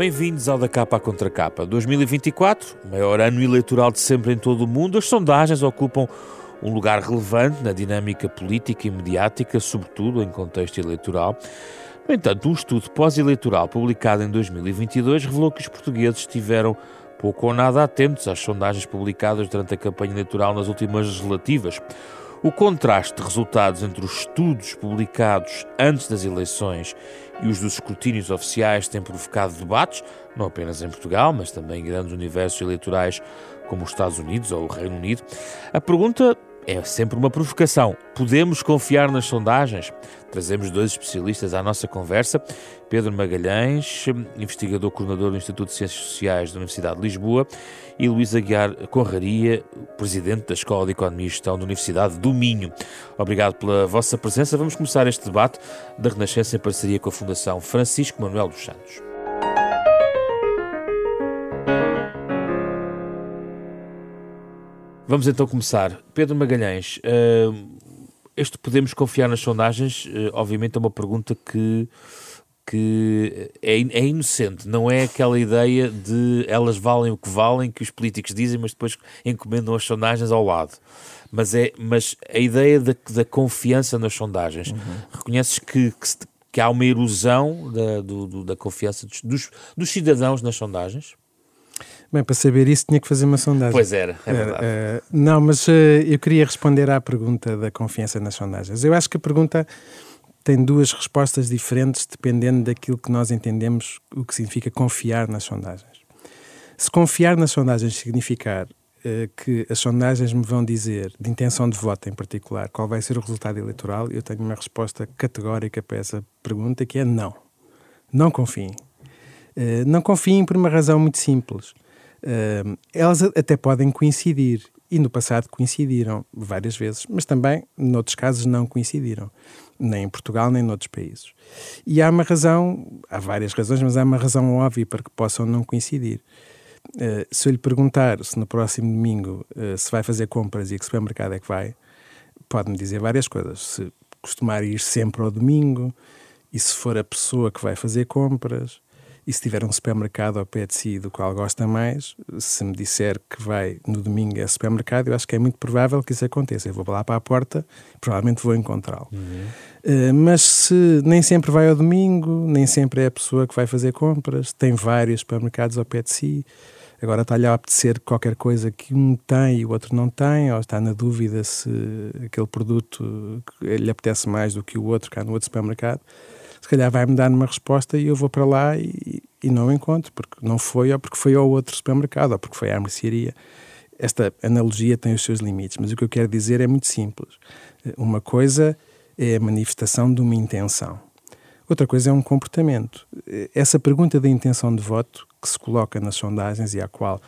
Bem-vindos ao da capa à contra capa. 2024, o maior ano eleitoral de sempre em todo o mundo, as sondagens ocupam um lugar relevante na dinâmica política e mediática, sobretudo em contexto eleitoral. No entanto, um estudo pós-eleitoral publicado em 2022 revelou que os portugueses estiveram pouco ou nada atentos às sondagens publicadas durante a campanha eleitoral nas últimas legislativas. O contraste de resultados entre os estudos publicados antes das eleições e os dos escrutínios oficiais tem provocado debates, não apenas em Portugal, mas também em grandes universos eleitorais como os Estados Unidos ou o Reino Unido. A pergunta é sempre uma provocação. Podemos confiar nas sondagens? Trazemos dois especialistas à nossa conversa: Pedro Magalhães, investigador coordenador do Instituto de Ciências Sociais da Universidade de Lisboa, e Luís Aguiar Conraria, presidente da Escola de Economia e Gestão da Universidade do Minho. Obrigado pela vossa presença. Vamos começar este debate da Renascença em parceria com a Fundação Francisco Manuel dos Santos. Vamos então começar. Pedro Magalhães, uh, este podemos confiar nas sondagens, uh, obviamente é uma pergunta que, que é, é, inocente, não é aquela ideia de elas valem o que valem, que os políticos dizem, mas depois encomendam as sondagens ao lado. Mas, é, mas a ideia da, da confiança nas sondagens, uhum. reconheces que, que, que, há uma erosão da, do, do, da confiança dos, dos, dos cidadãos nas sondagens? Bem, para saber isso tinha que fazer uma sondagem. Pois era, é verdade. Uh, não, mas uh, eu queria responder à pergunta da confiança nas sondagens. Eu acho que a pergunta tem duas respostas diferentes dependendo daquilo que nós entendemos o que significa confiar nas sondagens. Se confiar nas sondagens significar uh, que as sondagens me vão dizer, de intenção de voto em particular, qual vai ser o resultado eleitoral, eu tenho uma resposta categórica para essa pergunta que é não. Não confiem. não confiem por uma razão muito simples Uh, elas até podem coincidir, e no passado coincidiram várias vezes, mas também, noutros casos, não coincidiram, nem em Portugal, nem noutros países. E há uma razão, há várias razões, mas há uma razão óbvia para que possam não coincidir. Uh, se eu lhe perguntar se no próximo domingo uh, se vai fazer compras e que supermercado é que vai, pode-me dizer várias coisas. Se costumar ir sempre ao domingo, e se for a pessoa que vai fazer compras, e se tiver um supermercado ao pé de si do qual gosta mais, se me disser que vai no domingo a supermercado, eu acho que é muito provável que isso aconteça. Eu vou lá para a porta, provavelmente vou encontrá-lo. Uhum. Uh, mas se nem sempre vai ao domingo, nem sempre é a pessoa que vai fazer compras, tem vários supermercados ao pé de si, agora está-lhe a apetecer qualquer coisa que um tem e o outro não tem, ou está na dúvida se aquele produto lhe apetece mais do que o outro cá no outro supermercado calhar vai-me dar uma resposta e eu vou para lá e, e não encontro, porque não foi, ou porque foi ao outro supermercado, ou porque foi à mercearia. Esta analogia tem os seus limites, mas o que eu quero dizer é muito simples. Uma coisa é a manifestação de uma intenção. Outra coisa é um comportamento. Essa pergunta da intenção de voto que se coloca nas sondagens e à qual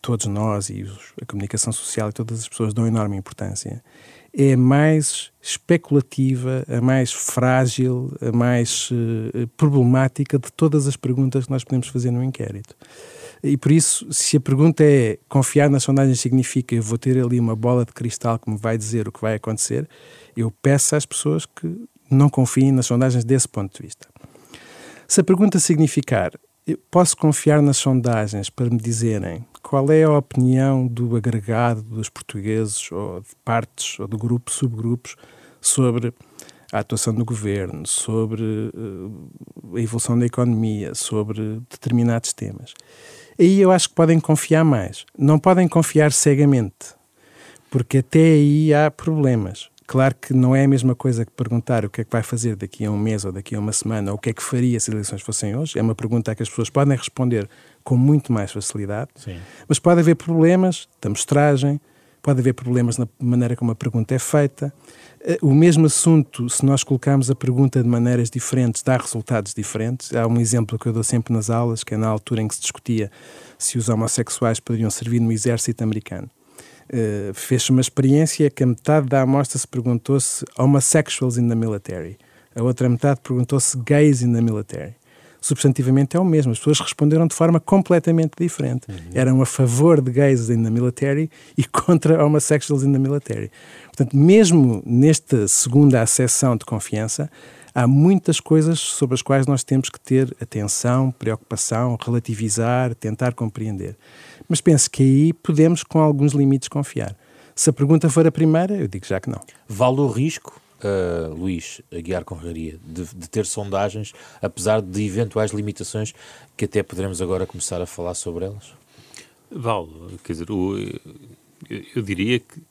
todos nós e a comunicação social e todas as pessoas dão enorme importância, é a mais especulativa, a mais frágil, a mais uh, problemática de todas as perguntas que nós podemos fazer no inquérito. E por isso, se a pergunta é confiar na sondagem significa eu vou ter ali uma bola de cristal que me vai dizer o que vai acontecer, eu peço às pessoas que não confiem nas sondagens desse ponto de vista. Se a pergunta significar eu posso confiar nas sondagens para me dizerem qual é a opinião do agregado dos portugueses, ou de partes, ou de grupos, subgrupos, sobre a atuação do governo, sobre uh, a evolução da economia, sobre determinados temas. Aí eu acho que podem confiar mais. Não podem confiar cegamente, porque até aí há problemas. Claro que não é a mesma coisa que perguntar o que é que vai fazer daqui a um mês ou daqui a uma semana, ou o que é que faria se as eleições fossem hoje. É uma pergunta que as pessoas podem responder com muito mais facilidade. Sim. Mas pode haver problemas da amostragem, pode haver problemas na maneira como a pergunta é feita. Eh, o mesmo assunto, se nós colocarmos a pergunta de maneiras diferentes, dá resultados diferentes. Há um exemplo que eu dou sempre nas aulas, que é na altura em que se discutia se os homossexuais poderiam servir no exército americano. Uh, fez uma experiência que a metade da amostra se perguntou se homosexuals in the military, a outra metade perguntou se gays in the military. Substantivamente é o mesmo. As pessoas responderam de forma completamente diferente. Uhum. Eram a favor de gays in the military e contra homosexuals in the military. Portanto, mesmo nesta segunda acessão de confiança, há muitas coisas sobre as quais nós temos que ter atenção, preocupação, relativizar, tentar compreender. Mas penso que aí podemos, com alguns limites, confiar. Se a pergunta for a primeira, eu digo já que não. Vale o risco, uh, Luís Aguiar Conraria, de, de, ter sondagens, apesar de eventuais limitações que até poderemos agora começar a falar sobre elas? Vale, quer dizer, o, eu diria que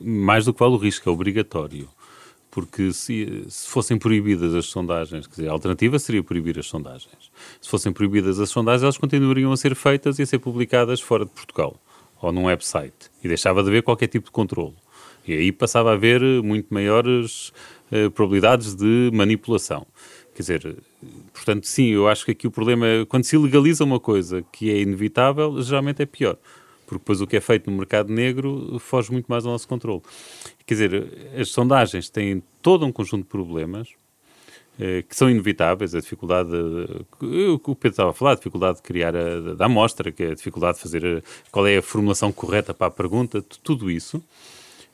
mais do que vale o risco, é obrigatório porque se, se, fossem proibidas as sondagens, quer dizer, a alternativa seria proibir as sondagens. Se fossem proibidas as sondagens, elas continuariam a ser feitas e a ser publicadas fora de Portugal, ou num website, e deixava de haver qualquer tipo de controle. E aí passava a haver muito maiores uh, probabilidades de manipulação. Quer dizer, portanto, sim, eu acho que aqui o problema é quando se legaliza uma coisa que é inevitável, geralmente é pior porque depois o que é feito no mercado negro foge muito mais ao nosso controle. Quer dizer, as sondagens têm todo um conjunto de problemas eh, que são inevitáveis, a dificuldade, de, o que o Pedro estava a falar, a dificuldade de criar a, da amostra, que é a dificuldade de fazer a, qual é a formulação correta para a pergunta, tudo isso,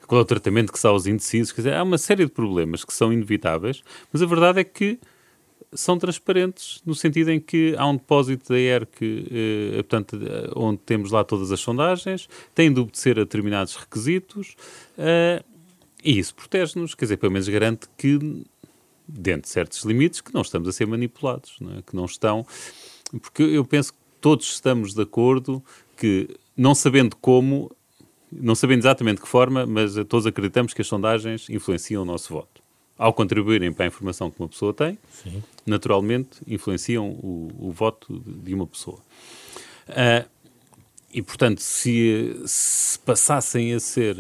qual é o tratamento que se dá aos indecisos, quer dizer, há uma série de problemas que são inevitáveis, mas a verdade é que são transparentes no sentido em que há um depósito da ERC, eh, portanto, eh, onde temos lá todas as sondagens, têm de obedecer a determinados requisitos eh, e isso protege-nos, quer dizer, pelo menos garante que, dentro de certos limites, que não estamos a ser manipulados, não é? que não estão... Porque eu penso que todos estamos de acordo que, não sabendo como, não sabendo exatamente de que forma, mas todos acreditamos que as sondagens influenciam o nosso voto ao contribuírem para a informação que uma pessoa tem, Sim. naturalmente influenciam o, o, voto de uma pessoa. Uh, e, portanto, se, se, passassem a ser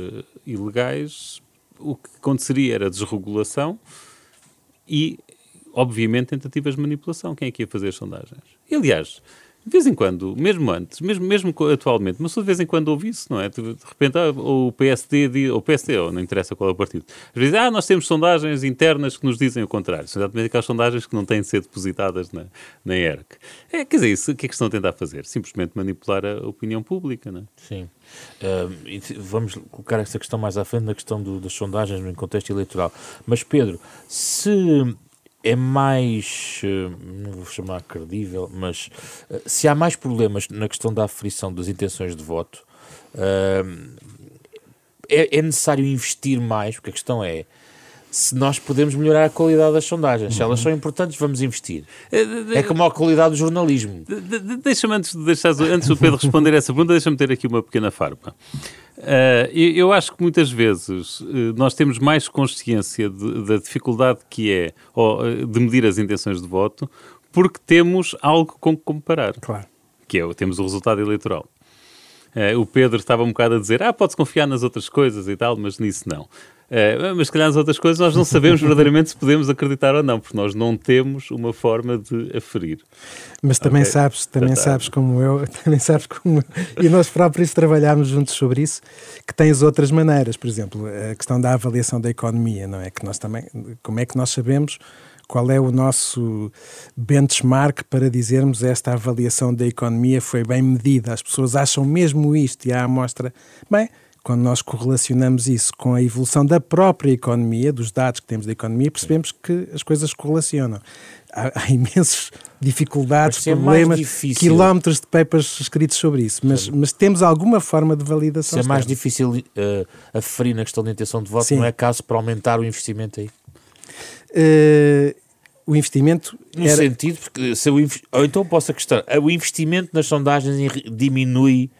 ilegais, o que aconteceria era desregulação e, obviamente, tentativas de manipulação. Quem é que ia fazer as sondagens? E, aliás, de vez em quando, mesmo antes, mesmo, mesmo atualmente, mas de vez em quando ouve isso, não é? De repente, ah, o PSD, ou o PSD, ou não interessa qual é o partido, às vezes, ah, nós temos sondagens internas que nos dizem o contrário. São exatamente aquelas sondagens que não têm de ser depositadas na, na ERC. É, quer dizer, isso, o que é que estão a tentar fazer? Simplesmente manipular a opinião pública, não é? Sim. Uh, vamos colocar essa questão mais à frente na questão do, das sondagens no contexto eleitoral. Mas, Pedro, se é mais, eh, não vou chamar credível, mas eh, se há mais problemas na questão da aferição das intenções de voto, eh, é, é necessário investir mais, porque a questão é se nós podemos melhorar a qualidade das sondagens. Se elas são importantes, vamos investir. É como a qualidade do jornalismo. Deixa-me, antes, de deixar, antes do Pedro responder essa pergunta, deixa-me ter aqui uma pequena farpa. Uh, eu acho que muitas vezes uh, nós temos mais consciência de, da dificuldade que é ou, uh, de medir as intenções de voto porque temos algo com que comparar. Claro. Que é, temos o resultado eleitoral. o Pedro estava um bocado a dizer, ah, pode-se confiar nas outras coisas e tal, mas nisso não. Uh, mas, se calhar, nas outras coisas nós não sabemos verdadeiramente se podemos acreditar ou não, porque nós não temos uma forma de aferir. Mas também okay. sabes, também sabes como eu, também sabes como eu, e nós próprios trabalhámos juntos sobre isso, que tens outras maneiras, por exemplo, a questão da avaliação da economia, não é? Que nós também, como é que nós sabemos qual é o nosso benchmark para dizermos esta avaliação da economia foi bem medida? As pessoas acham mesmo isto e a amostra, bem, quando nós correlacionamos isso com a evolução da própria economia, dos dados que temos da economia, percebemos que as coisas correlacionam. Há, há imensas dificuldades, é problemas, quilómetros de papers escritos sobre isso, mas, mas temos alguma forma de validação. Se é mais difícil uh, aferir na questão da intenção de voto, Sim. não é caso para aumentar o investimento aí? Uh, o investimento. No era... sentido, porque se o, ou então posso acrescentar, o investimento nas sondagens diminui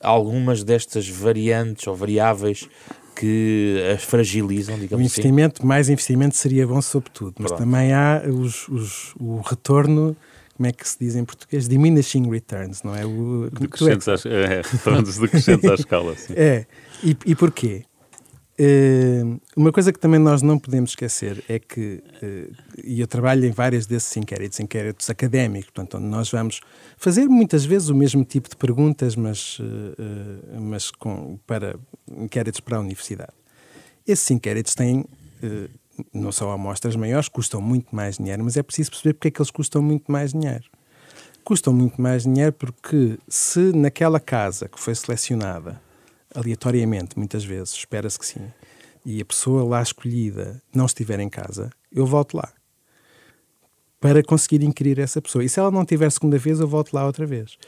algumas destas variantes ou variáveis que as fragilizam, digamos o assim? investimento, assim. Mais investimento seria bom sobretudo, mas Pronto. também há os, os, o retorno, como é que se diz em português? Diminishing returns, não é? O, decrescentes, é, é, retornos decrescentes à escala. Sim. É, e, e porquê? Uh, uma coisa que também nós não podemos esquecer é que, uh, e eu trabalho em vários desses inquéritos, inquéritos académicos, portanto, onde nós vamos fazer muitas vezes o mesmo tipo de perguntas, mas, uh, mas com, para inquéritos para a universidade. Esses inquéritos têm não são amostras maiores, custam muito mais dinheiro, mas é preciso perceber porque é que eles custam muito mais dinheiro. Custam muito mais dinheiro porque se naquela casa que foi selecionada, aleatoriamente, muitas vezes, espera-se que sim, e a pessoa lá escolhida não estiver em casa, eu volto lá para conseguir inquirir essa pessoa. E se ela não tiver segunda vez, eu volto lá outra vez.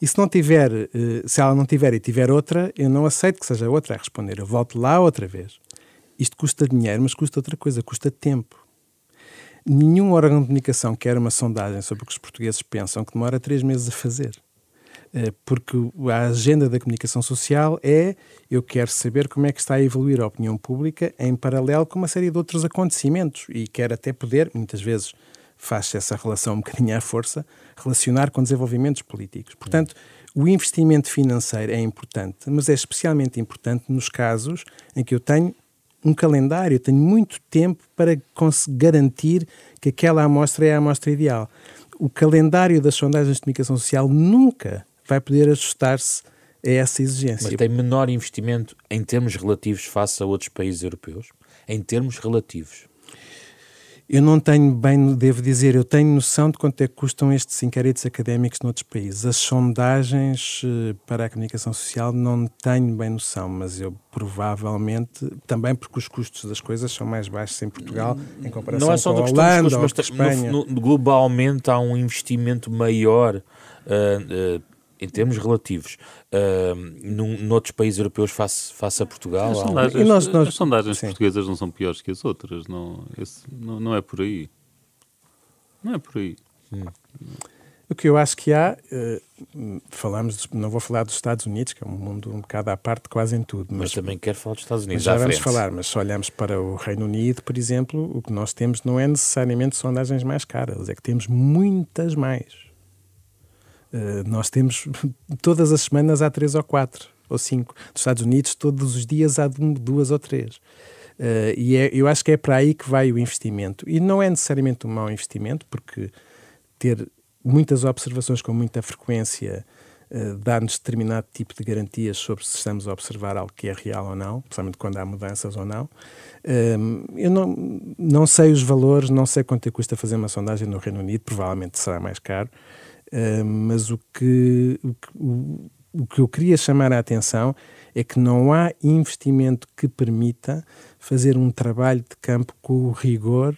E se não tiver, eh, se ela não tiver e tiver outra, eu não aceito que seja outra a responder. Eu volto lá outra vez. Isto custa dinheiro, mas custa outra coisa, custa tempo. Nenhum órgão de comunicação quer uma sondagem sobre o que os portugueses pensam que demora três meses a fazer. Eh, porque a agenda da comunicação social é eu quero saber como é que está a evoluir a opinião pública em paralelo com uma série de outros acontecimentos e quero até poder, muitas vezes, faz essa relação um bocadinho à força, relacionar com desenvolvimentos políticos. Portanto, o investimento financeiro é importante, mas é especialmente importante nos casos em que eu tenho um calendário, tenho muito tempo para garantir que aquela amostra é a amostra ideal. O calendário das sondagens de comunicação social nunca vai poder ajustar-se a essa exigência. Mas tem menor investimento em termos relativos face a outros países europeus? Em termos relativos? Eu não tenho bem, devo dizer, eu tenho noção de quanto é que custam estes inquéritos académicos noutros países. As sondagens eh, para a comunicação social não tenho bem noção, mas eu provavelmente, também porque os custos das coisas são mais baixos em Portugal em comparação não é só com a Holanda custos, ou com Espanha. No, no, globalmente há um investimento maior uh, uh, em termos relativos, uh, num, noutros países europeus face, face a Portugal? As sondagens, nós, nós, as sondagens portuguesas não são piores que as outras, não, esse, não, não, é por aí. Não é por aí. Hum. O que eu acho que há, uh, falamos, não vou falar dos Estados Unidos, que é um mundo um bocado à parte quase em tudo. Mas, mas também quero falar dos Estados Unidos. já vamos falar, mas se olhamos para o Reino Unido, por exemplo, o que nós temos não é necessariamente sondagens mais caras, é que temos muitas mais. Uh, nós temos todas as semanas há três ou quatro ou cinco. Nos Estados Unidos, todos os dias há duas ou três. Uh, e é, eu acho que é para aí que vai o investimento. E não é necessariamente um mau investimento, porque ter muitas observações com muita frequência uh, dá-nos determinado tipo de garantias sobre se estamos a observar algo que é real ou não, principalmente quando há mudanças ou não. Uh, eu não, não sei os valores, não sei quanto é custa fazer uma sondagem no Reino Unido, provavelmente será mais caro. Uh, mas o que, o, o, o que eu queria chamar a atenção é que não há investimento que permita fazer um trabalho de campo com o rigor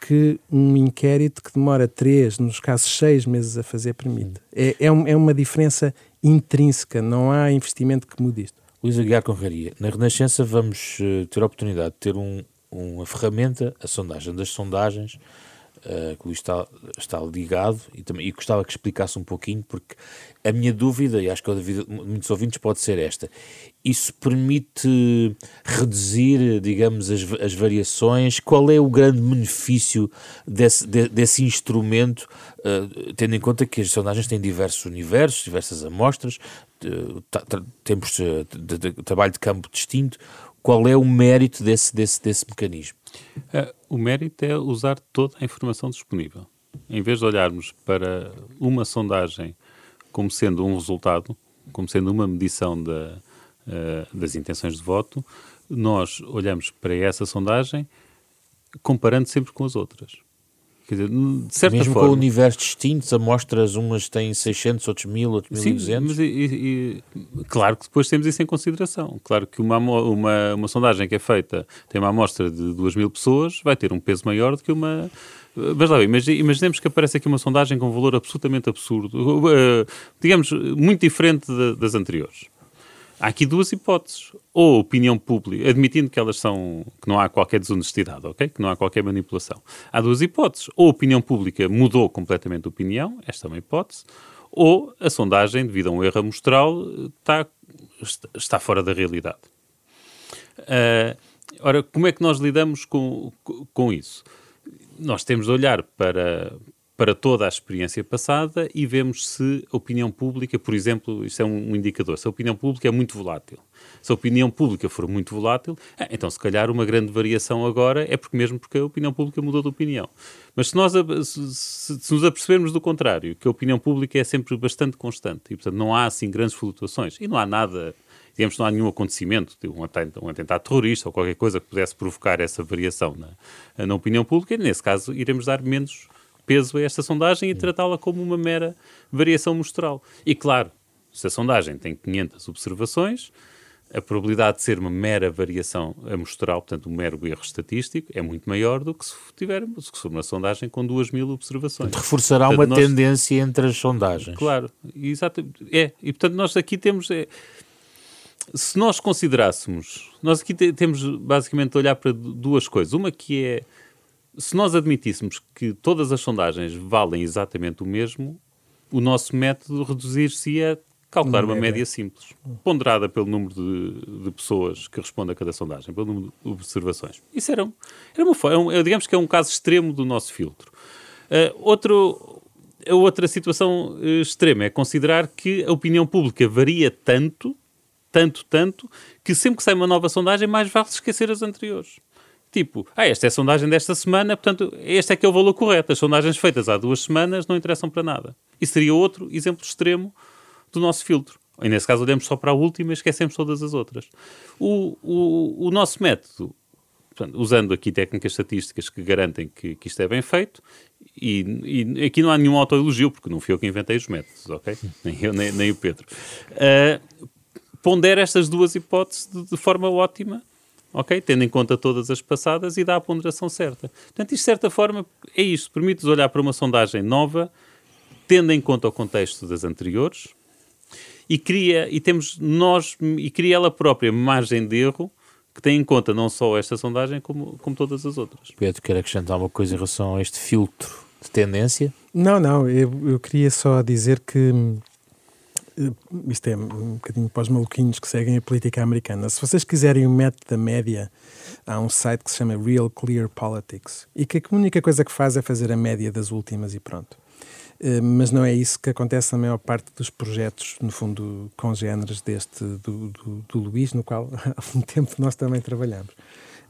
que um inquérito que demora três, nos casos seis meses a fazer, permite. É, é, um, é, uma diferença intrínseca, não há investimento que mude isto. Luís Aguiar Conraria, na Renascença vamos uh, ter a oportunidade de ter um, uma ferramenta, a sondagem das sondagens, uh, que o Luís está, está ligado e, também, e gostava que explicasse um pouquinho, porque a minha dúvida, e acho que a dúvida de muitos ouvintes pode ser esta, isso permite reduzir, digamos, as, as variações? Qual é o grande benefício desse, de, desse instrumento, uh, tendo em conta que as sondagens têm diversos universos, diversas amostras, uh, tempos de, de, de, trabalho de campo distinto, qual é o mérito desse, desse, desse mecanismo? Uh, o mérito é usar toda a informação disponível. Em vez de olharmos para uma sondagem como sendo um resultado, como sendo uma medição da, uh, das intenções de voto, nós olhamos para essa sondagem comparando sempre com as outras. Dizer, certa Mesmo forma... com universos distintos, amostras umas têm 600, outros 1000, outros 1200. Sim, e, e, claro que depois temos isso em consideração. Claro que uma, uma, uma sondagem que é feita, tem uma amostra de 2000 pessoas, vai ter um peso maior do que uma... Mas lá, imaginemos que aparece aqui uma sondagem com um valor absolutamente absurdo, uh, digamos, muito diferente das anteriores. Há aqui duas hipóteses. Ou a opinião pública, admitindo que elas são, que não há qualquer desonestidade, ok? Que não há qualquer manipulação. Há duas hipóteses. Ou a opinião pública mudou completamente de opinião, esta é uma hipótese, ou a sondagem, devido a um erro amostral, está, está fora da realidade. Uh, ora, como é que nós lidamos com, com isso? Nós temos de olhar para, para toda a experiência passada e vemos se a opinião pública, por exemplo, isto é um, indicador, se a opinião pública é muito volátil. Se a opinião pública for muito volátil, é, então se calhar uma grande variação agora é porque mesmo porque a opinião pública mudou de opinião. Mas se nós se, se nos apercebermos do contrário, que a opinião pública é sempre bastante constante e, portanto, não há assim grandes flutuações e não há nada digamos não há nenhum acontecimento, um atentado, um atentado terrorista ou qualquer coisa que pudesse provocar essa variação na, na opinião pública, nesse caso iremos dar menos peso a esta sondagem e tratá-la como uma mera variação mostral. E claro, se a sondagem tem 500 observações, a probabilidade de ser uma mera variação amostral, portanto, um mero erro estatístico, é muito maior do que se tivermos se for uma sondagem com 2 mil observações. Portanto, reforçará portanto, uma nós... tendência entre as sondagens. Claro, exato. É, e portanto, nós aqui temos. É, se nós considerássemos. Nós aqui temos basicamente de olhar para duas coisas. Uma que é. Se nós admitíssemos que todas as sondagens valem exatamente o mesmo, o nosso método reduzir-se a calcular uma, uma média. média. simples, ponderada pelo número de, de, pessoas que respondem a cada sondagem, pelo número de observações. Isso era, era uma forma, é digamos que é um caso extremo do nosso filtro. Uh, outro, a outra situação uh, extrema é considerar que a opinião pública varia tanto, tanto, tanto, que sempre que sai uma nova sondagem, mais vale esquecer as anteriores. Tipo, ah, esta é a sondagem desta semana, portanto, este é que é o valor correto. As sondagens feitas há duas semanas não interessam para nada. Isso seria outro exemplo extremo do nosso filtro. E nesse caso olhamos só para a última e esquecemos todas as outras. O, o, o nosso método, portanto, usando aqui técnicas estatísticas que garantem que, que isto é bem feito, e, e, aqui não há nenhum autoelogio, porque não fui eu que inventei os métodos, ok? Nem eu, nem, nem o Pedro. Uh, pondera estas duas hipóteses de, de, forma ótima, ok? Tendo em conta todas as passadas e dá a ponderação certa. Portanto, isto de certa forma é isto, permite-nos olhar para uma sondagem nova, tendo em conta o contexto das anteriores, e cria, e temos nós, e cria ela própria margem de erro que tem em conta não só esta sondagem como, como todas as outras. Pedro, quer acrescentar uma coisa em relação a este filtro de tendência? Não, não, eu, eu queria só dizer que eh, isto é um bocadinho para os maluquinhos que seguem a política americana. Se vocês quiserem o método da média, há um site que se chama Real Clear Politics e que a única coisa que faz é fazer a média das últimas e pronto. Eh, mas não é isso que acontece na maior parte dos projetos, no fundo, congêneres deste do, do, do Luís, no qual há algum tempo nós também trabalhamos.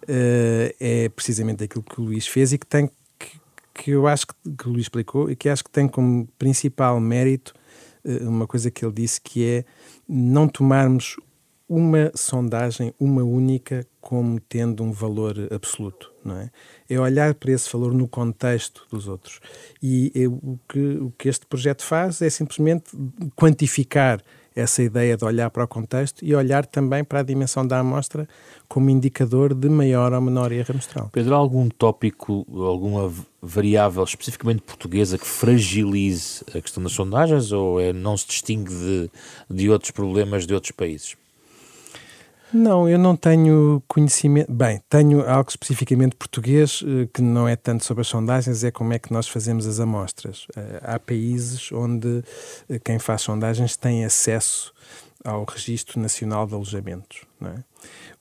Eh, é precisamente aquilo que o Luís fez e que tem que, que eu acho que, que o Luís explicou e que acho que tem como principal mérito eh, uma coisa que ele disse que é não tomarmos uma sondagem, uma única, como tendo um valor absoluto, não é? É olhar para esse valor no contexto dos outros. E o, que, o que este projeto faz é simplesmente quantificar essa ideia de olhar para o contexto e olhar também para a dimensão da amostra como indicador de maior ou menor erro amostral. Pedro, há algum tópico, alguma variável especificamente portuguesa que fragilize a questão das sondagens ou é, não se distingue de, de outros problemas de outros países? Não, eu não tenho conhecimento. Bem, tenho algo especificamente português eh, que não é tanto sobre as sondagens, é como é que nós fazemos as amostras. Eh, há países onde eh, quem faz sondagens tem acesso ao Registro Nacional de Alojamentos, não é?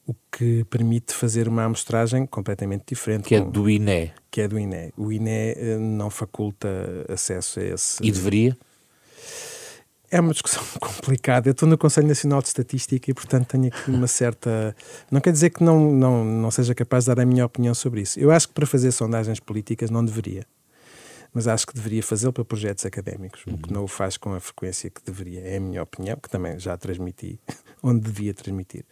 o que permite fazer uma amostragem completamente diferente. Que é do INE. Que é do INE. O INE não faculta acesso a esse. E deveria? É uma discussão complicada. Eu estou no Conselho Nacional de Estatística e, portanto, tenho aqui uma certa. Não quer dizer que não, não, não seja capaz de dar a minha opinião sobre isso. Eu acho que para fazer sondagens políticas não deveria mas acho que deveria fazê-lo para projetos académicos, uhum. o que uhum. não o faz com a frequência que deveria. É a minha opinião, que também já transmiti onde devia transmitir.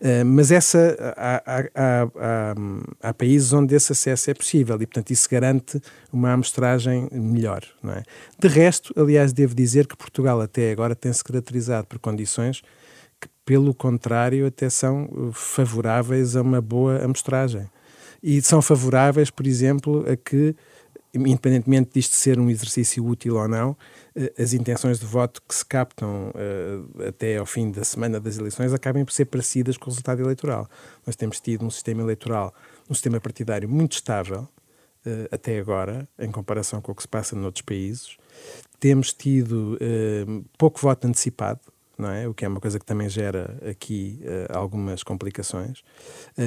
Uh, mas essa há, há, há, há, países onde esse acesso é possível e, portanto, isso garante uma amostragem melhor. Não é? De resto, aliás, devo dizer que Portugal até agora tem-se caracterizado por condições que, pelo contrário, até são favoráveis a uma boa amostragem. E são favoráveis, por exemplo, a que independentemente disto ser um exercício útil ou não, eh, as intenções de voto que se captam uh, até ao fim da semana das eleições acabem por ser parecidas com o resultado eleitoral. Nós temos tido um sistema eleitoral, um sistema partidário muito estável uh, até agora, em comparação com o que se passa noutros países. Temos tido uh, pouco voto antecipado, não é? O que é uma coisa que também gera aqui algumas complicações.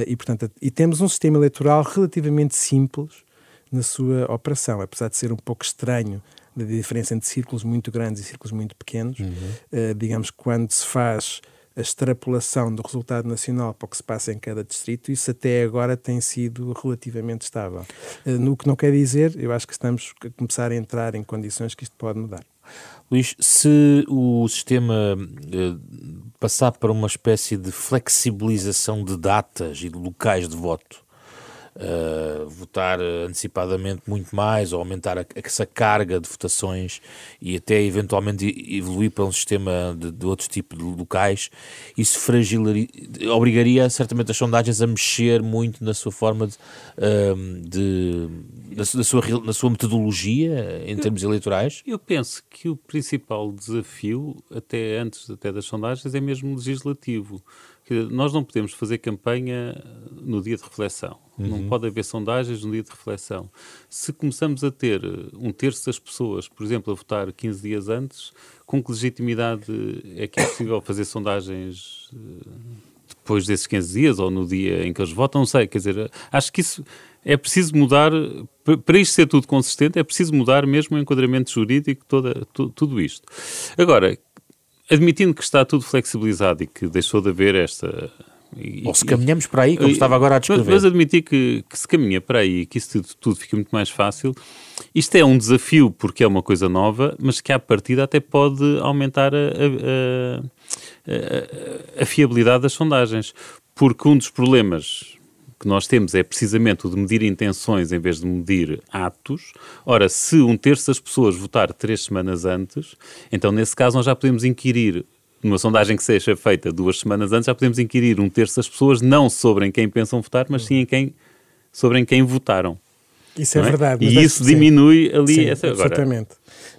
e, portanto, e temos um sistema eleitoral relativamente simples na sua operação, apesar de ser um pouco estranho a diferença entre círculos muito grandes e círculos muito pequenos. Uhum. Uh, digamos que quando se faz a extrapolação do resultado nacional para o que se passa em cada distrito, isso até agora tem sido relativamente estável. Uh, no que não quer dizer, eu acho que estamos a começar a entrar em condições que isto pode mudar. Luís, se o sistema eh, passar para uma espécie de flexibilização de datas e de locais de voto, uh, votar antecipadamente muito mais ou aumentar a, essa carga de votações e até eventualmente evoluir para um sistema de, de outro tipo de locais, isso fragilaria, obrigaria certamente as sondagens a mexer muito na sua forma de, uh, de na, sua, na sua metodologia em termos eleitorais? Eu penso que o principal desafio, até antes até das sondagens, é mesmo legislativo nós não podemos fazer campanha no dia de reflexão. Uhum. Não pode haver sondagens no dia de reflexão. Se começamos a ter um terço das pessoas, por exemplo, a votar 15 dias antes, com que legitimidade é que é possível fazer sondagens eh, depois desses 15 dias ou no dia em que eles votam? Não sei. Quer dizer, acho que isso é preciso mudar. Para isto ser tudo consistente, é preciso mudar mesmo o enquadramento jurídico, toda, tudo isto. Agora, admitindo que está tudo flexibilizado e que deixou de haver esta. E, Ou se caminhamos para aí, como e, estava agora a descrever. Mas, mas admitir que, que, se caminha para aí, que isso tudo, tudo fica muito mais fácil, isto é um desafio porque é uma coisa nova, mas que à partida até pode aumentar a, a, a, a fiabilidade das sondagens. Porque um dos problemas que nós temos é precisamente o de medir intenções em vez de medir atos. Ora, se um terço das pessoas votar três semanas antes, então nesse caso nós já podemos inquirir numa sondagem que seja feita duas semanas antes, já podemos inquirir um terço das pessoas não sobre em quem pensam votar, mas sim em quem, sobre em quem votaram. Isso é, é, verdade. E isso diminui ali sim, essa agora. Exatamente.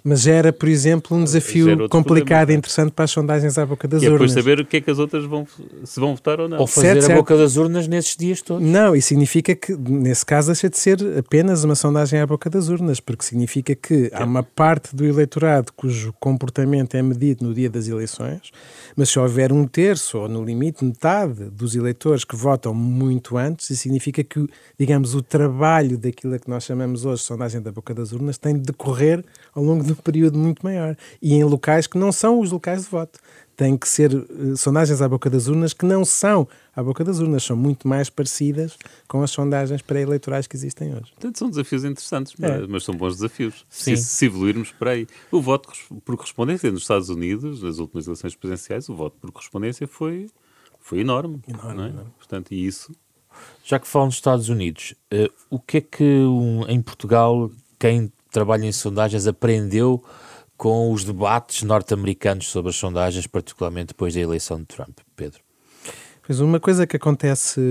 Mas gera, por exemplo, um desafio complicado e interessante para as sondagens à boca das e urnas. E depois saber o que é que as outras vão, se vão votar ou não. Ou fazer certo, a certo. boca das urnas nesses dias todos. Não, e significa que, nesse caso, deixa de ser apenas uma sondagem à boca das urnas, porque significa que há uma parte do eleitorado cujo comportamento é medido no dia das eleições, mas se houver um terço, ou no limite metade, dos eleitores que votam muito antes, isso significa que, digamos, o trabalho daquilo que nós chamamos hoje de sondagem da boca das urnas tem de decorrer ao longo de um período muito maior. E em locais que não são os locais de voto. Tem que ser uh, sondagens à boca das urnas que não são à boca das urnas, são muito mais parecidas com as sondagens pré-eleitorais que existem hoje. Portanto, são desafios interessantes, é. mas são bons desafios. Sim. Se, se evoluirmos por aí. O voto por correspondência nos Estados Unidos, nas últimas eleições presidenciais, o voto por correspondência foi, foi enorme. enorme, é? enorme. Portanto, e isso já que falam dos Estados Unidos, uh, o que é que um, em Portugal quem trabalha em sondagens aprendeu com os debates norte-americanos sobre as sondagens, particularmente depois da eleição de Trump, Pedro? Pois uma coisa que acontece,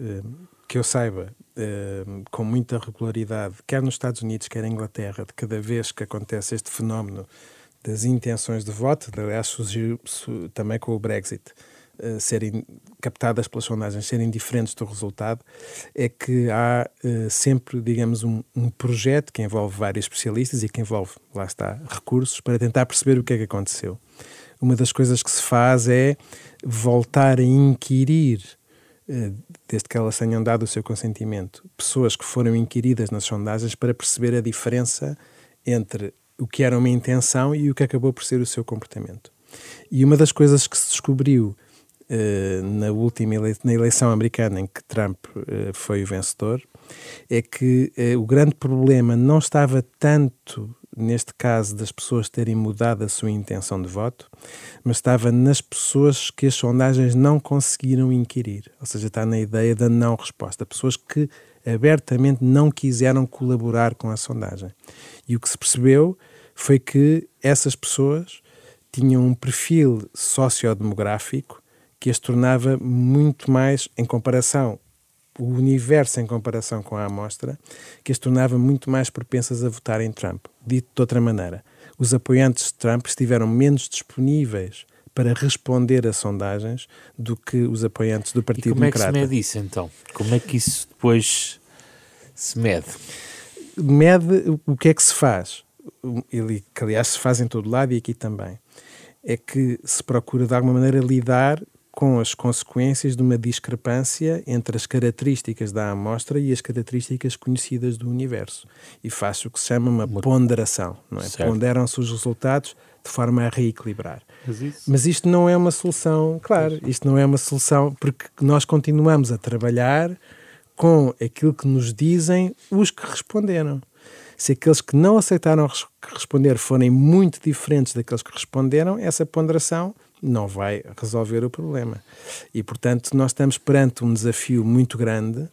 eh, que eu saiba, eh, com muita regularidade, quer nos Estados Unidos, quer em Inglaterra, de cada vez que acontece este fenómeno das intenções de voto, aliás, surgiu também com o Brexit, uh, serem captadas pelas sondagens serem diferentes do resultado, é que há uh, sempre, digamos, um, um, projeto que envolve vários especialistas e que envolve, lá está, recursos para tentar perceber o que é que aconteceu. Uma das coisas que se faz é voltar a inquirir, uh, desde que elas tenham dado o seu consentimento, pessoas que foram inquiridas nas sondagens para perceber a diferença entre o que era uma intenção e o que acabou por ser o seu comportamento. E uma das coisas que se descobriu na última ele na eleição americana em que Trump uh, foi o vencedor, é que uh, o grande problema não estava tanto neste caso das pessoas terem mudado a sua intenção de voto, mas estava nas pessoas que as sondagens não conseguiram inquirir. Ou seja, está na ideia da não resposta. Pessoas que abertamente não quiseram colaborar com a sondagem. E o que se percebeu foi que essas pessoas tinham um perfil sociodemográfico que as tornava muito mais, em comparação, o universo em comparação com a amostra, que as tornava muito mais propensas a votar em Trump. Dito de outra maneira, os apoiantes de Trump estiveram menos disponíveis para responder a sondagens do que os apoiantes do Partido Democrata. como é que se mede isso, então? Como é que isso depois se mede? Mede o que é que se faz, ele, que aliás se faz em todo lado e aqui também, é que se procura de alguma maneira lidar com as consequências de uma discrepância entre as características da amostra e as características conhecidas do universo. E faz o que se chama uma ponderação. Não é? Ponderam-se os resultados de forma a reequilibrar. Mas, isso... Mas, isto não é uma solução, claro, isto não é uma solução porque nós continuamos a trabalhar com aquilo que nos dizem os que responderam. Se aqueles que não aceitaram responder forem muito diferentes daqueles que responderam, essa ponderação não vai resolver o problema. E, portanto, nós estamos perante um desafio muito grande,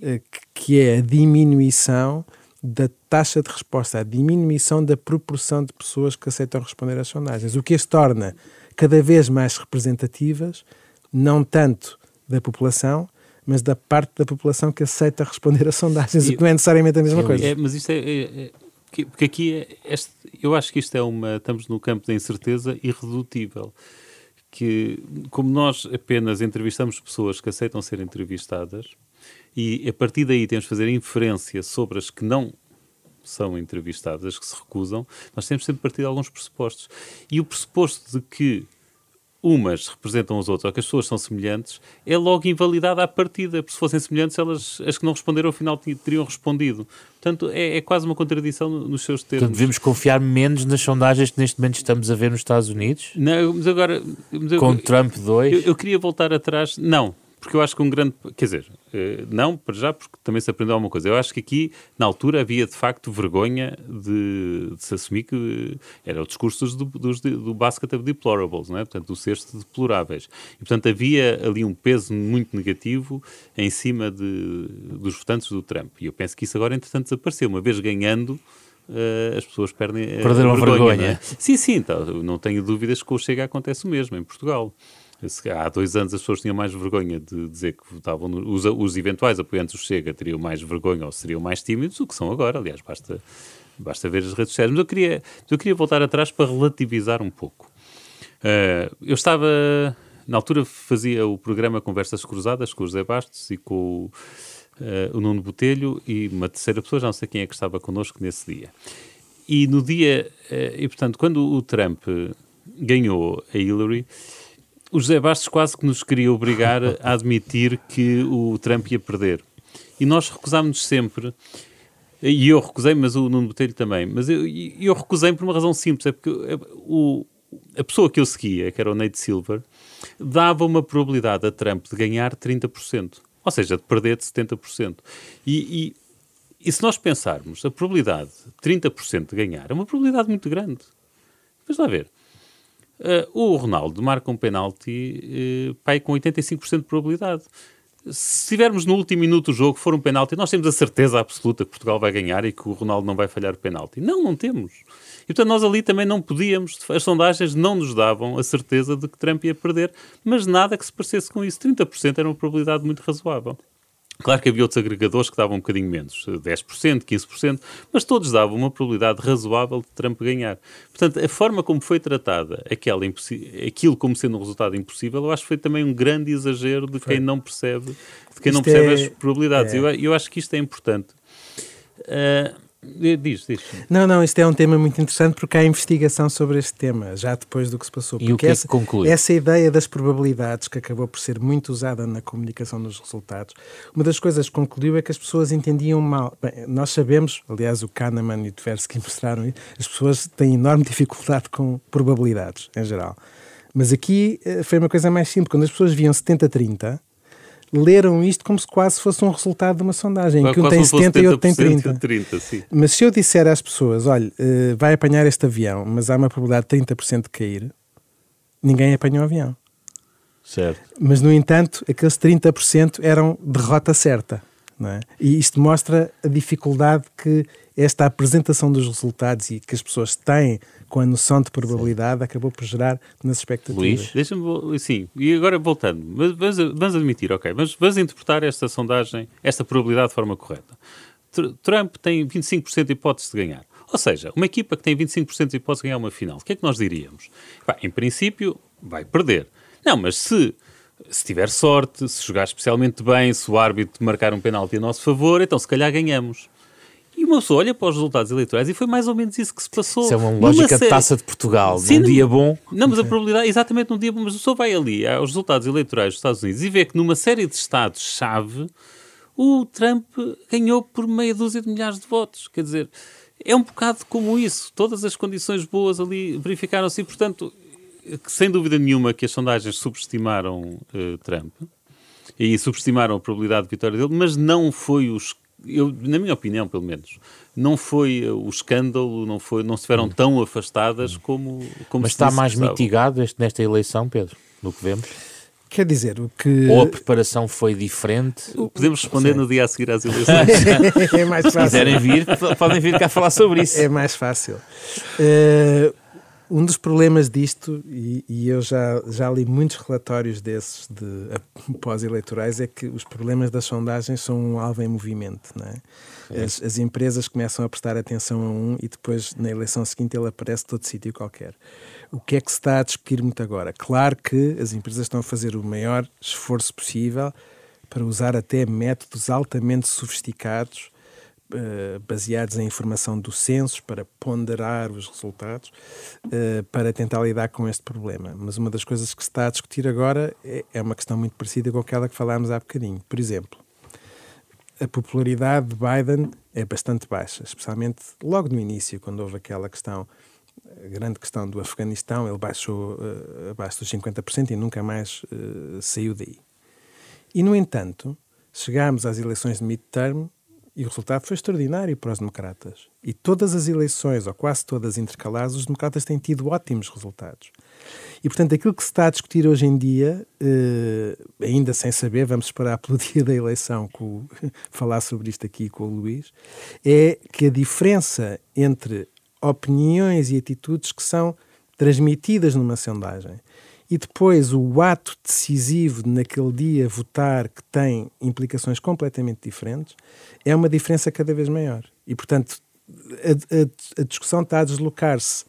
eh, que é a diminuição da taxa de resposta, a diminuição da proporção de pessoas que aceitam responder às sondagens, o que as torna cada vez mais representativas, não tanto da população, mas da parte da população que aceita responder a sondagens, e, o que não é necessariamente a mesma coisa. É, mas isto é, é, é, porque aqui é este, eu acho que isto é uma estamos no campo da incerteza irredutível que como nós apenas entrevistamos pessoas que aceitam ser entrevistadas e a partir daí temos de fazer inferência sobre as que não são entrevistadas, as que se recusam, nós temos sempre de partir de alguns pressupostos. E o pressuposto de que umas representam as outras, ou que as pessoas são semelhantes, é logo invalidada à partida, porque se fossem semelhantes, elas, as que não responderam, ao final teriam respondido. Portanto, é, é quase uma contradição nos seus termos. Portanto, devemos confiar menos nas sondagens que neste momento estamos a ver nos Estados Unidos? Não, mas agora... Mas eu, Com Trump 2? Eu, eu, queria voltar atrás... Não, porque eu acho que um grande. Quer dizer, eh, não para já, porque também se aprendeu alguma coisa. Eu acho que aqui, na altura, havia de facto vergonha de, de se assumir que era o discurso dos, dos, do basket of deplorables, não é? portanto, do cesto de deploráveis. E, portanto, havia ali um peso muito negativo em cima de, dos votantes do Trump. E eu penso que isso agora, entretanto, desapareceu. Uma vez ganhando. Uh, as pessoas perdem Perderam a vergonha. vergonha. É? Sim, sim, então, não tenho dúvidas que o Chega acontece o mesmo em Portugal. Há dois anos as pessoas tinham mais vergonha de dizer que votavam. No, os, os eventuais apoiantes do Chega teriam mais vergonha ou seriam mais tímidos do que são agora. Aliás, basta, basta ver as redes sociais. Mas eu queria, eu queria voltar atrás para relativizar um pouco. Uh, eu estava. Na altura fazia o programa Conversas Cruzadas com o José Bastos e com o, uh, o Nuno Botelho e uma terceira pessoa, já não sei quem é que estava connosco nesse dia. E no dia. Uh, e portanto, quando o Trump ganhou a Hillary o José Bastos quase que nos queria obrigar a admitir que o Trump ia perder. E nós recusámos-nos sempre. E eu recusei, mas o Nuno Botelho também. Mas eu, eu recusei por uma razão simples. É porque o, a pessoa que eu seguia, que era o Nate Silver, dava uma probabilidade a Trump de ganhar 30%. Ou seja, de perder de 70%. E, e, e se nós pensarmos, a probabilidade de 30% de ganhar é uma probabilidade muito grande. Vamos lá ver. Uh, o Ronaldo marca um penalti uh, pai, com 85% de probabilidade. Se tivermos no último minuto do jogo, for um penalti, nós temos a certeza absoluta que Portugal vai ganhar e que o Ronaldo não vai falhar o penalti. Não, não temos. E portanto nós ali também não podíamos, as sondagens não nos davam a certeza de que Trump ia perder, mas nada que se parecesse com isso. 30% era uma probabilidade muito razoável. Claro que havia outros agregadores que davam um bocadinho menos, 10%, 15%, mas todos davam uma probabilidade razoável de Trump ganhar. Portanto, a forma como foi tratada aquela aquilo como sendo um resultado impossível, eu acho que foi também um grande exagero de quem não percebe, de quem não percebe é, as probabilidades. É. Eu, eu acho que isto é importante. Uh, Diz, diz. Não, não, isto é um tema muito interessante porque há investigação sobre este tema, já depois do que se passou. E o que essa, é que conclui? Essa ideia das probabilidades, que acabou por ser muito usada na comunicação dos resultados, uma das coisas que concluiu é que as pessoas entendiam mal. Bem, nós sabemos, aliás, o Kahneman e o Tversky mostraram isso, as pessoas têm enorme dificuldade com probabilidades, em geral. Mas aqui eh, foi uma coisa mais simples. Quando as pessoas viam 70-30, leram isto como se quase fosse um resultado de uma sondagem, em que um tem 70 e outro tem 30. 30 mas se eu disser às pessoas, olha, uh, vai apanhar este avião, mas há uma probabilidade de 30% de cair, ninguém apanha o avião. Certo. Mas, no entanto, aqueles 30% eram derrota certa. É? E isto mostra a dificuldade que esta apresentação dos resultados e que as pessoas têm com a noção de probabilidade Sim. acabou por gerar nas expectativas. Luís, deixa-me, sim, e agora voltando, vamos, vamos admitir, ok, mas vamos interpretar esta sondagem, esta probabilidade de forma correta. Trump tem 25% de hipótese de ganhar. Ou seja, uma equipa que tem 25% de hipótese de ganhar uma final, o que é que nós diríamos? Bah, em princípio, vai perder. Não, mas se se tiver sorte, se jogar especialmente bem, se o árbitro marcar um penalti a nosso favor, então se calhar ganhamos. E uma pessoa olha para os resultados eleitorais e foi mais ou menos isso que se passou. Isso é uma lógica de taça de Portugal. Sim, num dia bom. Não, mas a probabilidade, exatamente num dia bom, mas a pessoa vai ali aos resultados eleitorais dos Estados Unidos e vê que numa série de estados-chave o Trump ganhou por meia dúzia de milhares de votos. Quer dizer, é um bocado como isso. Todas as condições boas ali verificaram-se e, portanto, sem dúvida nenhuma que as sondagens subestimaram uh, Trump e subestimaram a probabilidade de vitória dele, mas não foi os eu, na minha opinião, pelo menos, não foi o escândalo, não, foi, não estiveram tão afastadas como, como Mas está mais mitigado este, nesta eleição, Pedro, do que vemos? Quer dizer, o que. Ou a preparação foi diferente? Podemos responder Sim. no dia a seguir às eleições. é mais fácil. Se quiserem vir, podem vir cá falar sobre isso. É mais fácil. Uh, um dos problemas disto, e, e, eu já, já li muitos relatórios desses de pós-eleitorais, é que os problemas das sondagens são um alvo em movimento. Não é? As, as, empresas começam a prestar atenção a um e depois, na eleição seguinte, ele aparece de outro sítio qualquer. O que é que se está a discutir muito agora? Claro que as empresas estão a fazer o maior esforço possível para usar até métodos altamente sofisticados eh, baseados em informação do censo para ponderar os resultados, uh, para tentar lidar com este problema. Mas uma das coisas que se está a discutir agora é, é uma questão muito parecida com aquela que falámos há bocadinho. Por exemplo, a popularidade de Biden é bastante baixa, especialmente logo no início, quando houve aquela questão, a grande questão do Afeganistão, ele baixou uh, abaixo dos 50% e nunca mais saiu daí. E, no entanto, chegámos às eleições de midterm e o resultado foi extraordinário para os democratas. E todas as eleições, ou quase todas intercaladas, os democratas têm tido ótimos resultados. E, portanto, aquilo que se está a discutir hoje em dia, eh, ainda sem saber, vamos esperar pelo dia da eleição com, falar sobre isto aqui com o Luís, é que a diferença entre opiniões e atitudes que são transmitidas numa sondagem e depois o ato decisivo de naquele dia votar, que tem implicações completamente diferentes, é uma diferença cada vez maior. E, portanto, a, a, a discussão está a deslocar-se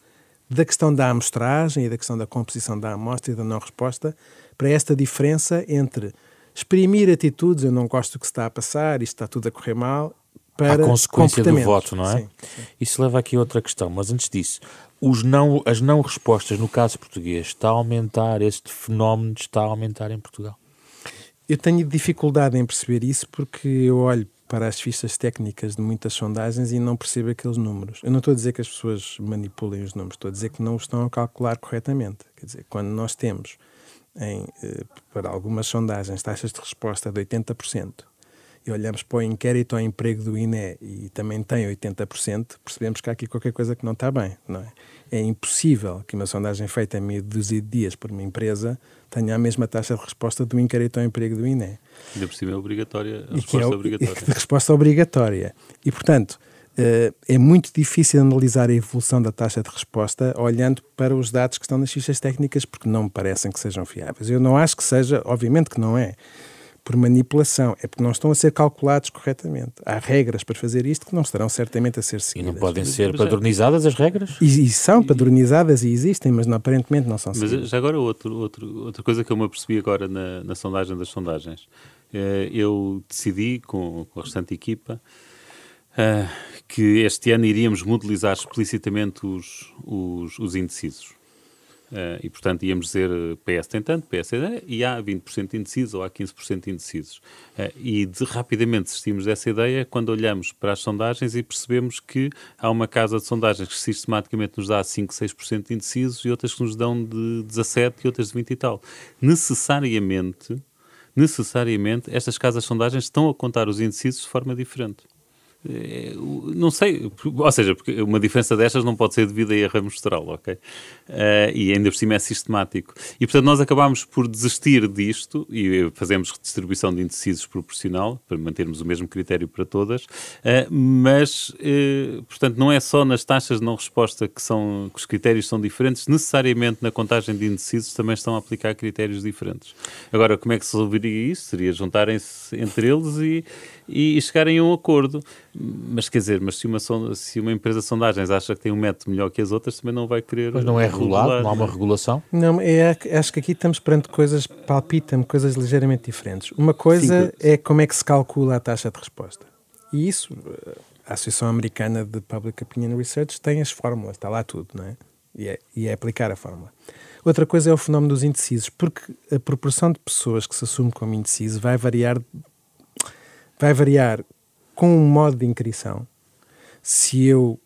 da questão da amostragem e da questão da composição da amostra e da não resposta para esta diferença entre exprimir atitudes, eu não gosto do que se está a passar, isto está tudo a correr mal, para a consequência do voto, não é? Sim, sim. Isso leva aqui a outra questão, mas antes disso, os não, as não respostas, no caso português, está a aumentar, este fenómeno está a aumentar em Portugal? Eu tenho dificuldade em perceber isso porque eu olho para as fichas técnicas de muitas sondagens e não percebo aqueles números. Eu não estou a dizer que as pessoas manipulem os números, estou a dizer que não os estão a calcular corretamente. Quer dizer, quando nós temos em, eh, para algumas sondagens taxas de resposta de 80%, e olhamos para o inquérito ao emprego do INE e também tem 80%, percebemos que há aqui qualquer coisa que não está bem, não é? É impossível que uma sondagem feita em meio de dias por uma empresa tenha a mesma taxa de resposta do inquérito ao emprego do INE. Ainda por cima é obrigatória, a resposta é, obrigatória. A resposta obrigatória. E, portanto, eh, é muito difícil analisar a evolução da taxa de resposta olhando para os dados que estão nas fichas técnicas, porque não me parecem que sejam fiáveis. Eu não acho que seja, obviamente que não é por manipulação, é porque não estão a ser calculados corretamente. Há regras para fazer isto que não estarão certamente a ser seguidas. E não podem ser padronizadas as regras? E, e são padronizadas e existem, mas não, aparentemente não são seguidas. Mas já agora outro, outro, outra coisa que eu me apercebi agora na, na sondagem das sondagens. É, eu decidi com, com a restante equipa uh, que este ano iríamos modelizar explicitamente os, os, os indecisos. Uh, e, portanto, íamos dizer eh, PS tem tanto, PS tem tanto, e há 20% indecisos ou há 15% indecisos. Uh, e de, rapidamente desistimos dessa ideia quando olhamos para as sondagens e percebemos que há uma casa de sondagens que sistematicamente nos dá 5, 6% indecisos e outras que nos dão de 17 e outras de 20 e tal. Necessariamente, necessariamente, estas casas de sondagens estão a contar os indecisos de forma diferente. É, não sei, ou seja, porque uma diferença destas não pode ser devido a erro amostral, ok? Uh, e ainda por cima é sistemático. E portanto nós acabámos por desistir disto e fazemos redistribuição de indecisos proporcional para mantermos o mesmo critério para todas, uh, mas uh, portanto não é só nas taxas de não resposta que, são, que os critérios são diferentes, necessariamente na contagem de indecisos também estão a aplicar critérios diferentes. Agora, como é que se resolveria isso? Seria juntarem-se entre eles e, e chegarem a um acordo. Mas quer dizer, mas se uma, se uma empresa de sondagens acha que tem um método melhor que as outras, também não vai querer. Mas não é regulado? Regular. Não há uma regulação? Não, é, acho que aqui estamos perante coisas, palpita-me, coisas ligeiramente diferentes. Uma coisa Sim, é como é que se calcula a taxa de resposta. E isso, a Associação Americana de Public Opinion Research tem as fórmulas, está lá tudo, não é? E é, e é aplicar a fórmula. Outra coisa é o fenómeno dos indecisos, porque a proporção de pessoas que se assume como indeciso vai variar vai variar com um modo de inscrição. Se eu,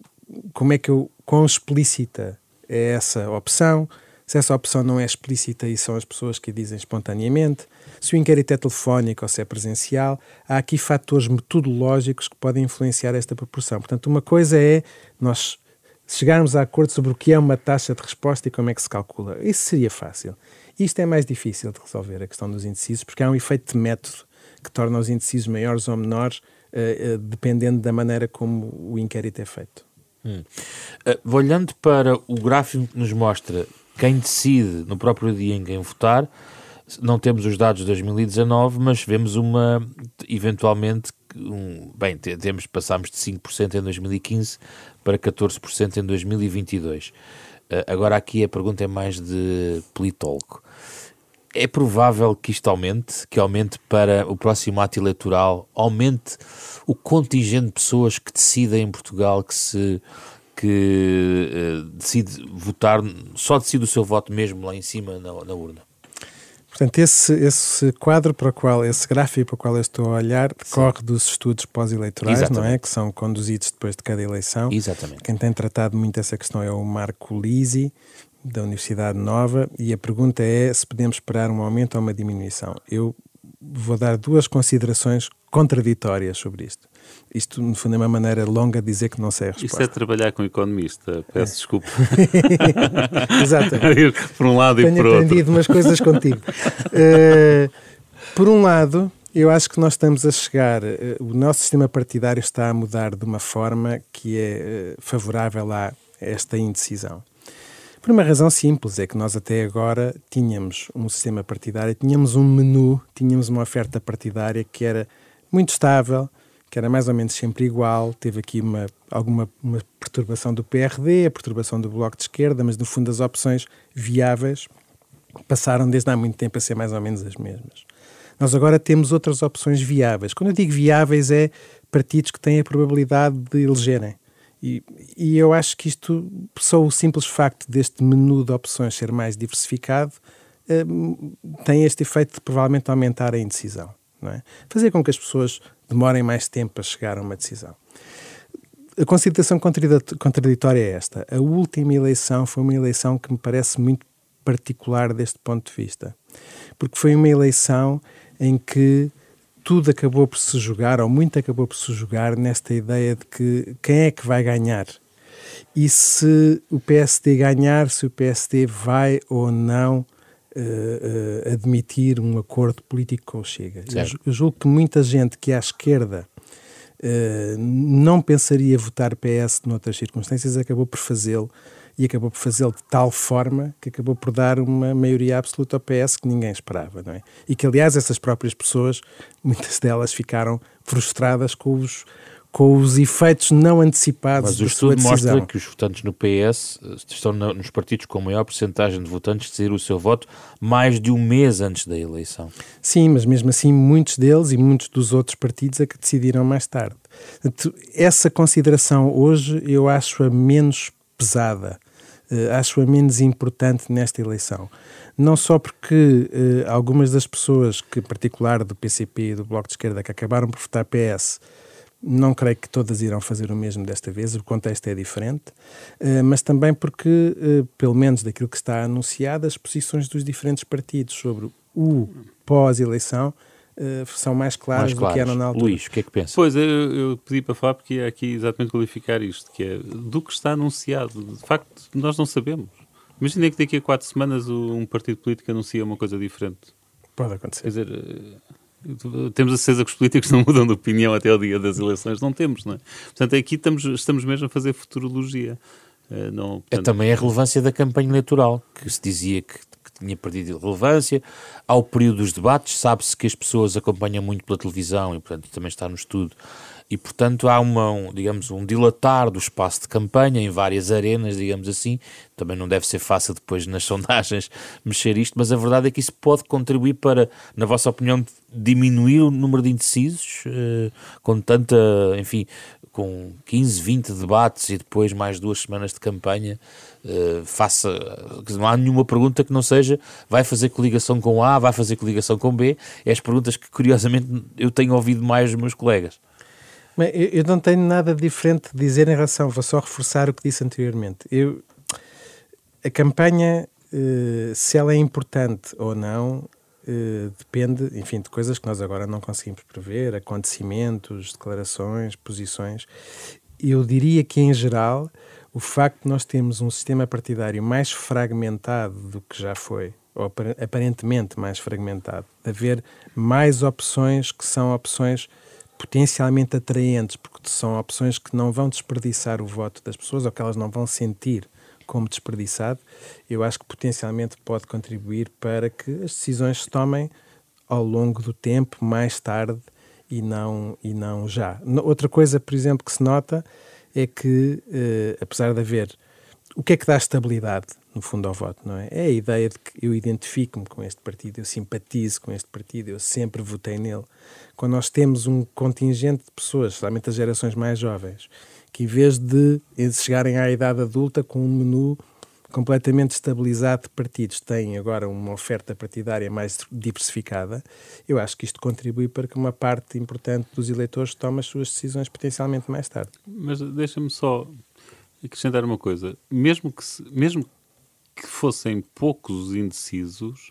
como é que eu, quão explícita é essa opção, se essa opção não é explícita e são as pessoas que dizem espontaneamente, se o inquérito é telefónico ou se é presencial, há aqui fatores metodológicos que podem influenciar esta proporção. Portanto, uma coisa é nós chegarmos a acordo sobre o que é uma taxa de resposta e como é que se calcula. Isso seria fácil. Isto é mais difícil de resolver, a questão dos indecisos, porque há um efeito de método que torna os indecisos maiores ou menores, uh, uh, dependendo da maneira como o inquérito é feito. Hum. Uh, olhando para o gráfico que nos mostra quem decide no próprio dia em quem votar, não temos os dados de 2019, mas vemos uma, eventualmente, um, bem, temos, passámos de 5% em 2015 para 14% em 2022. Uh, agora aqui a pergunta é mais de politólogo. É provável que isto aumente, que aumente para o próximo ato eleitoral, aumente o contingente de pessoas que decidem em Portugal que se que uh, decide votar, só decide o seu voto mesmo lá em cima na, na urna. Portanto, esse, esse quadro para o qual, esse gráfico para o qual eu estou a olhar, decorre Sim. dos estudos pós-eleitorais, não é? Que são conduzidos depois de cada eleição. Exatamente. Quem tem tratado muito essa questão é o Marco Lisi, da Universidade Nova, e a pergunta é se podemos esperar um aumento ou uma diminuição. Eu vou dar duas considerações contraditórias sobre isto. Isto, no fundo, é uma maneira longa de dizer que não sei a resposta. Isso é trabalhar com economista, peço é. desculpa. Exatamente. por um lado Tenho e por outro. Tenho aprendido umas coisas contigo. Uh, por um lado, eu acho que nós estamos a chegar, uh, o nosso sistema partidário está a mudar de uma forma que é uh, favorável a esta indecisão. Por uma razão simples, é que nós até agora tínhamos um sistema partidário, tínhamos um menu, tínhamos uma oferta partidária que era muito estável, que era mais ou menos sempre igual. Teve aqui uma, alguma uma perturbação do PRD, a perturbação do Bloco de Esquerda, mas no fundo as opções viáveis passaram desde há muito tempo a ser mais ou menos as mesmas. Nós agora temos outras opções viáveis. Quando eu digo viáveis, é partidos que têm a probabilidade de elegerem. E, e eu acho que isto, só o simples facto deste menu de opções ser mais diversificado, eh, tem este efeito de provavelmente aumentar a indecisão. É? Fazer com que as pessoas demorem mais tempo a chegar a uma decisão. A consideração contraditória é esta. A última eleição foi uma eleição que me parece muito particular deste ponto de vista. Porque foi uma eleição em que tudo acabou por se jogar, ou muito acabou por se jogar, nesta ideia de que quem é que vai ganhar. E se o PSD ganhar, se o PSD vai ou não uh, admitir um acordo político com o Chega. Eu, eu, julgo que muita gente que é à esquerda uh, não pensaria votar PS noutras circunstâncias acabou por fazê-lo e acabou por fazê-lo de tal forma que acabou por dar uma maioria absoluta ao PS que ninguém esperava, não é? E que, aliás, essas próprias pessoas, muitas delas ficaram frustradas com os com os efeitos não antecipados Mas o estudo mostra que os votantes no PS eh, estão nos partidos com maior porcentagem de votantes decidir o seu voto mais de um mês antes da eleição. Sim, mas mesmo assim muitos deles e muitos dos outros partidos é que decidiram mais tarde. Essa consideração hoje eu acho a menos pesada, uh, acho a menos importante nesta eleição. Não só porque uh, algumas das pessoas, que em particular do PCP e do Bloco de Esquerda, que acabaram por votar PS, não creio que todas irão fazer o mesmo desta vez, o contexto é diferente, eh, mas também porque, eh, pelo menos daquilo que está anunciado, as posições dos diferentes partidos sobre o pós-eleição eh, são mais claras, mais claras, do que eram na altura. Luís, o que é que pensa? Pois, eu, eu pedi para falar porque é aqui exatamente qualificar isto, que é do que está anunciado. De facto, nós não sabemos. Imagina que daqui a quatro semanas um partido político anuncia uma coisa diferente. Pode acontecer. Quer dizer, temos a certeza que os políticos não mudam de opinião até ao dia das eleições, não temos, não é? Portanto, aqui estamos, estamos mesmo a fazer futurologia. Uh, não, é portanto... É também a relevância da campanha eleitoral, que se dizia que tinha perdido relevância. Ao período dos debates, sabe-se que as pessoas acompanham muito pela televisão e, portanto, também está no estudo e, portanto, há uma, um, digamos, um dilatar do espaço de campanha em várias arenas, digamos assim. Também não deve ser fácil depois nas sondagens mexer isto, mas a verdade é que isso pode contribuir para, na vossa opinião, diminuir o número de indecisos, eh, com tanta, enfim, com 15, 20 debates e depois mais duas semanas de campanha, uh, faça, não há nenhuma pergunta que não seja vai fazer coligação com A, vai fazer coligação com B, é as perguntas que curiosamente eu tenho ouvido mais dos meus colegas. Eu não tenho nada diferente de dizer em relação, vou só reforçar o que disse anteriormente. Eu, a campanha uh, se ela é importante ou não uh, depende, enfim, de coisas que nós agora não conseguimos prever, acontecimentos, declarações, posições. Eu diria que, em geral, o facto de nós termos um sistema partidário mais fragmentado do que já foi, ou aparentemente mais fragmentado, de haver mais opções que são opções potencialmente atraentes, porque são opções que não vão desperdiçar o voto das pessoas ou que elas não vão sentir como desperdiçado, eu acho que potencialmente pode contribuir para que as decisões se tomem ao longo do tempo, mais tarde e não, e não já. Outra coisa, por exemplo, que se nota é que, eh, apesar de haver. O que é que dá estabilidade, no fundo, ao voto, não é? É a ideia de que eu identifico-me com este partido, eu simpatizo com este partido, eu sempre votei nele. Quando nós temos um contingente de pessoas, especialmente as gerações mais jovens, que em vez de chegarem à idade adulta com um menu completamente estabilizado de partidos, têm agora uma oferta partidária mais diversificada, eu acho que isto contribui para que uma parte importante dos eleitores tome as suas decisões potencialmente mais tarde. Mas deixa-me só acrescentar uma coisa. Mesmo que, mesmo que fossem poucos indecisos,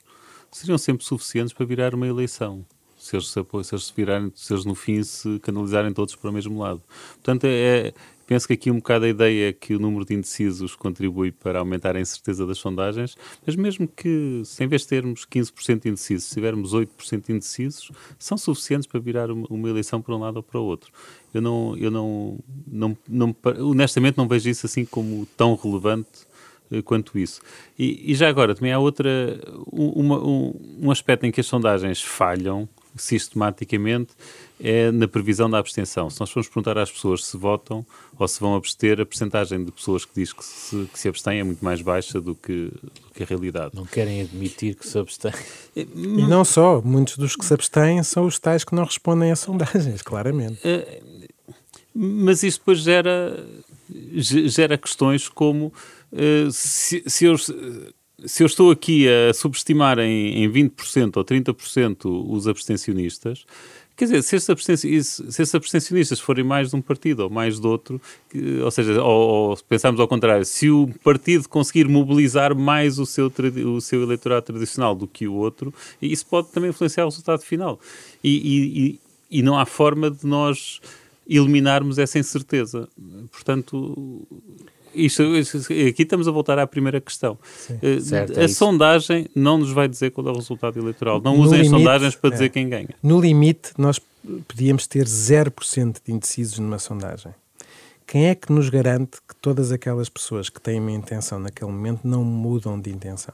seriam sempre suficientes para virar uma eleição. Se eles se, se, eles se virarem, se eles no fim se canalizarem todos para o mesmo lado. Portanto, é, Penso que aqui um bocado a ideia é que o número de indecisos contribui para aumentar a incerteza das sondagens, mas mesmo que, se em vez de termos 15% de indecisos, tivermos 8% de indecisos, são suficientes para virar uma eleição para um lado ou para o outro. Eu não, eu não, não, não honestamente não vejo isso assim como tão relevante eh, quanto isso. E, e já agora, também há outra, uma, um, um aspecto em que as sondagens falham sistematicamente é na previsão da abstenção. Se nós formos perguntar às pessoas se votam ou se vão abster, a percentagem de pessoas que diz que se, que se abstém é muito mais baixa do que, do que a realidade. Não querem admitir que se abstêm. E não só, muitos dos que se abstêm são os tais que não respondem a sondagens, claramente. É, mas isso depois gera, gera questões como uh, se, se eu se eu estou aqui a subestimar em, em 20% ou 30% os abstencionistas, Quer dizer, se esses, abstencionistas, se esses abstencionistas forem mais de um partido ou mais de outro, que, ou seja, ou, ou pensarmos ao contrário, se o partido conseguir mobilizar mais o seu, o seu eleitorado tradicional do que o outro, isso pode também influenciar o resultado final. E, e, e não há forma de nós eliminarmos essa incerteza. Portanto, isto, aqui estamos a voltar à primeira questão. Uh, certo, a é sondagem não nos vai dizer qual é o resultado eleitoral. Não no usem limite, as sondagens para dizer é. quem ganha. No limite, nós podíamos ter 0% de indecisos numa sondagem. Quem é que nos garante que todas aquelas pessoas que têm uma intenção naquele momento não mudam de intenção?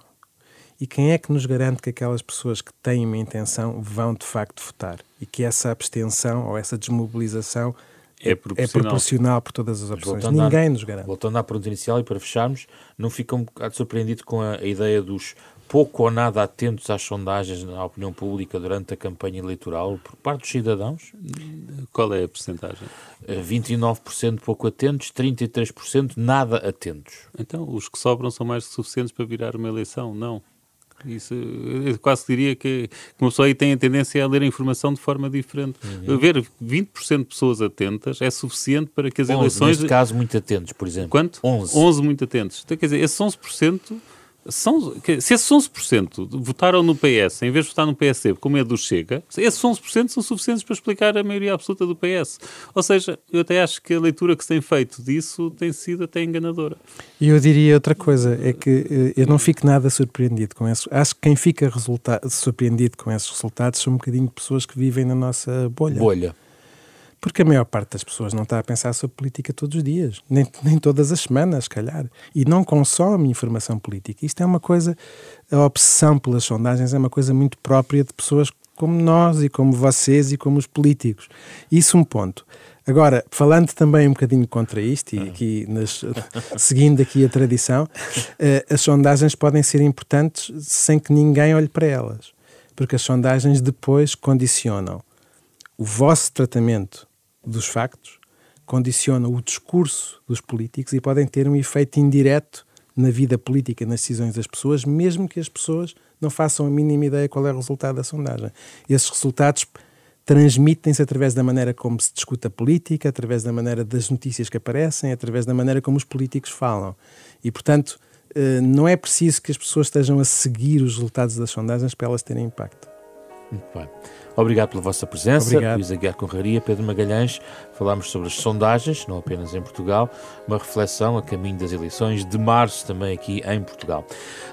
E quem é que nos garante que aquelas pessoas que têm uma intenção vão de facto votar? E que essa abstenção ou essa desmobilização é proporcional. é proporcional por todas as opções. Ninguém nos garante. Voltando à pergunta inicial e para fecharmos, não fica um bocado surpreendido com a, a ideia dos pouco ou nada atentos às sondagens na opinião pública durante a campanha eleitoral por parte dos cidadãos? Qual é a porcentagem? 29% eh, pouco atentos, 33% nada atentos. Então, os que sobram são mais que suficientes para virar uma eleição? Não. Isso, eu quase diria que uma pessoa aí tem a tendência a ler a informação de forma diferente. Uhum. Ver 20% de pessoas atentas é suficiente para que as 11, eleições. Neste caso, muito atentos, por exemplo. Quanto? 11. 11 muito atentos. Então, quer dizer, esses 11% são, se esses 11% votaram no PS em vez de votar no PSD, como é do Chega, esses 11% são suficientes para explicar a maioria absoluta do PS. Ou seja, eu até acho que a leitura que se tem feito disso tem sido até enganadora. E eu diria outra coisa, é que eh, eu não fico nada surpreendido com isso. Acho que quem fica surpreendido com esses resultados são um bocadinho pessoas que vivem na nossa bolha. Bolha. Porque a maior parte das pessoas não está a pensar sobre política todos os dias, nem, nem todas as semanas, se calhar, e não consome informação política. Isto é uma coisa, a obsessão pelas sondagens é uma coisa muito própria de pessoas como nós e como vocês e como os políticos. Isso um ponto. Agora, falando também um bocadinho contra isto, e ah. aqui nas, seguindo aqui a tradição, uh, as sondagens podem ser importantes sem que ninguém olhe para elas, porque as sondagens depois condicionam o vosso tratamento dos factos condicionam o discurso dos políticos e podem ter um efeito indireto na vida política, nas decisões das pessoas, mesmo que as pessoas não façam a mínima ideia qual é o resultado da sondagem. Esses resultados transmitem-se através da maneira como se discute a política, através da maneira das notícias que aparecem, através da maneira como os políticos falam. E, portanto, uh, não é preciso que as pessoas estejam a seguir os resultados das sondagens para elas terem impacto. Muito bem. Obrigado pela vossa presença. Obrigado. Luís Aguiar Conraria, Pedro Magalhães. Falámos sobre as sondagens, não apenas em Portugal, uma reflexão a caminho das eleições de março também aqui em Portugal.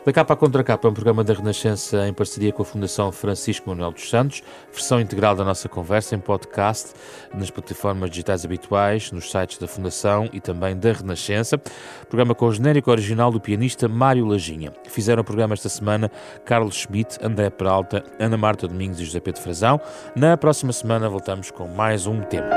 Da Capa à Contra Capa é um programa da Renascença em parceria com a Fundação Francisco Manuel dos Santos. Versão integral da nossa conversa em podcast, nas plataformas digitais habituais, nos sites da Fundação e também da Renascença. Programa com o genérico original do pianista Mário Lajinha. Fizeram o programa esta semana Carlos Schmidt, André Peralta, Ana Marta Domingos e José Pedro Frazão. Na próxima semana voltamos com mais um tema.